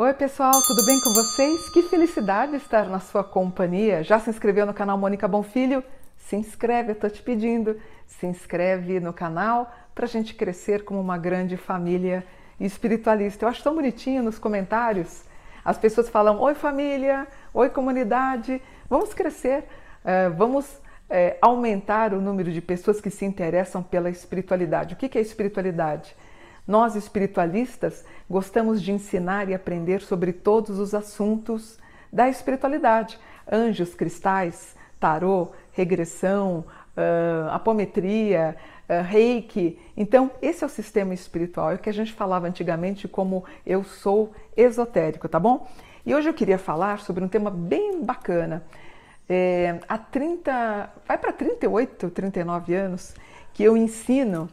Oi pessoal, tudo bem com vocês? Que felicidade estar na sua companhia. Já se inscreveu no canal Mônica Bonfilho? Se inscreve, eu tô te pedindo. Se inscreve no canal para a gente crescer como uma grande família espiritualista. Eu acho tão bonitinho nos comentários. As pessoas falam: Oi família, oi comunidade, vamos crescer, uh, vamos uh, aumentar o número de pessoas que se interessam pela espiritualidade. O que é espiritualidade? Nós espiritualistas gostamos de ensinar e aprender sobre todos os assuntos da espiritualidade: anjos, cristais, tarô, regressão, uh, apometria, uh, reiki. Então, esse é o sistema espiritual, é o que a gente falava antigamente como eu sou esotérico, tá bom? E hoje eu queria falar sobre um tema bem bacana. É, há 30, vai para 38, 39 anos que eu ensino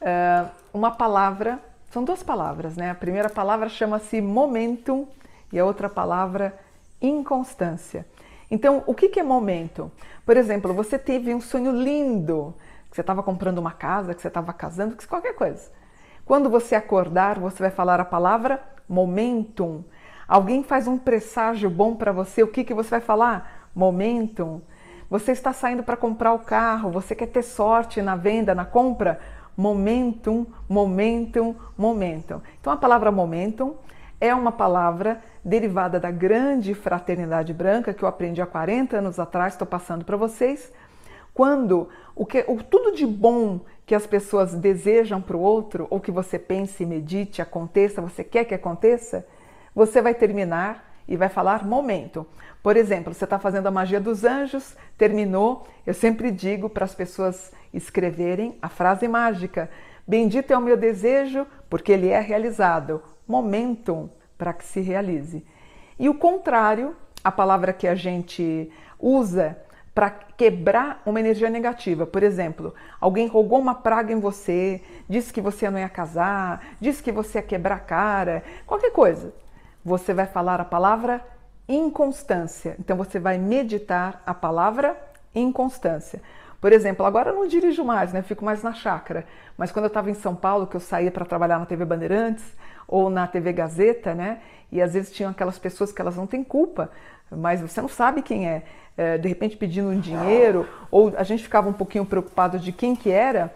uh, uma palavra, são duas palavras, né? A primeira palavra chama-se momentum e a outra palavra inconstância. Então, o que é momento? Por exemplo, você teve um sonho lindo, que você estava comprando uma casa, que você estava casando, que qualquer coisa. Quando você acordar, você vai falar a palavra momentum. Alguém faz um presságio bom para você, o que, que você vai falar? Momentum. Você está saindo para comprar o carro, você quer ter sorte na venda, na compra? momentum, momentum, momentum. Então a palavra momentum é uma palavra derivada da grande fraternidade branca que eu aprendi há 40 anos atrás, estou passando para vocês. Quando o que o, tudo de bom que as pessoas desejam para o outro, ou que você pense, medite, aconteça, você quer que aconteça, você vai terminar e vai falar momento. Por exemplo, você está fazendo a magia dos anjos, terminou. Eu sempre digo para as pessoas escreverem a frase mágica: Bendito é o meu desejo, porque ele é realizado. Momentum para que se realize. E o contrário, a palavra que a gente usa para quebrar uma energia negativa. Por exemplo, alguém rogou uma praga em você, disse que você não ia casar, disse que você ia quebrar a cara, qualquer coisa. Você vai falar a palavra inconstância. Então você vai meditar a palavra inconstância. Por exemplo, agora eu não dirijo mais, né? Fico mais na chácara. Mas quando eu estava em São Paulo, que eu saía para trabalhar na TV Bandeirantes ou na TV Gazeta, né? E às vezes tinham aquelas pessoas que elas não têm culpa, mas você não sabe quem é. é de repente pedindo um dinheiro, ou a gente ficava um pouquinho preocupado de quem que era,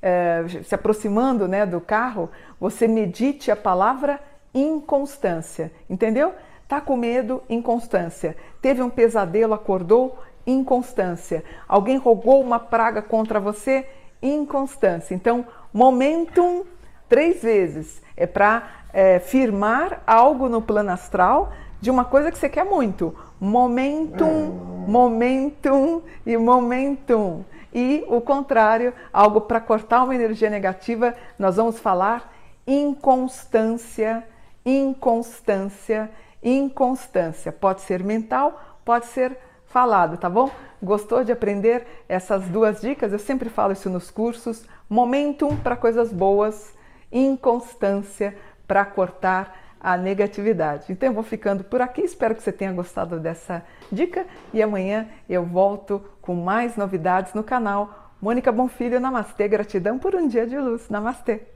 é, se aproximando né, do carro, você medite a palavra inconstância, entendeu? Tá com medo, inconstância. Teve um pesadelo, acordou, inconstância. Alguém rogou uma praga contra você, inconstância. Então, momentum três vezes é para é, firmar algo no plano astral de uma coisa que você quer muito. Momentum, momentum e momentum. E o contrário, algo para cortar uma energia negativa, nós vamos falar inconstância, inconstância, inconstância. Pode ser mental, pode ser falado, tá bom? Gostou de aprender essas duas dicas? Eu sempre falo isso nos cursos. Momentum para coisas boas, inconstância para cortar a negatividade. Então eu vou ficando por aqui, espero que você tenha gostado dessa dica e amanhã eu volto com mais novidades no canal. Mônica Bonfilho, Namastê, gratidão por um dia de luz. Namastê!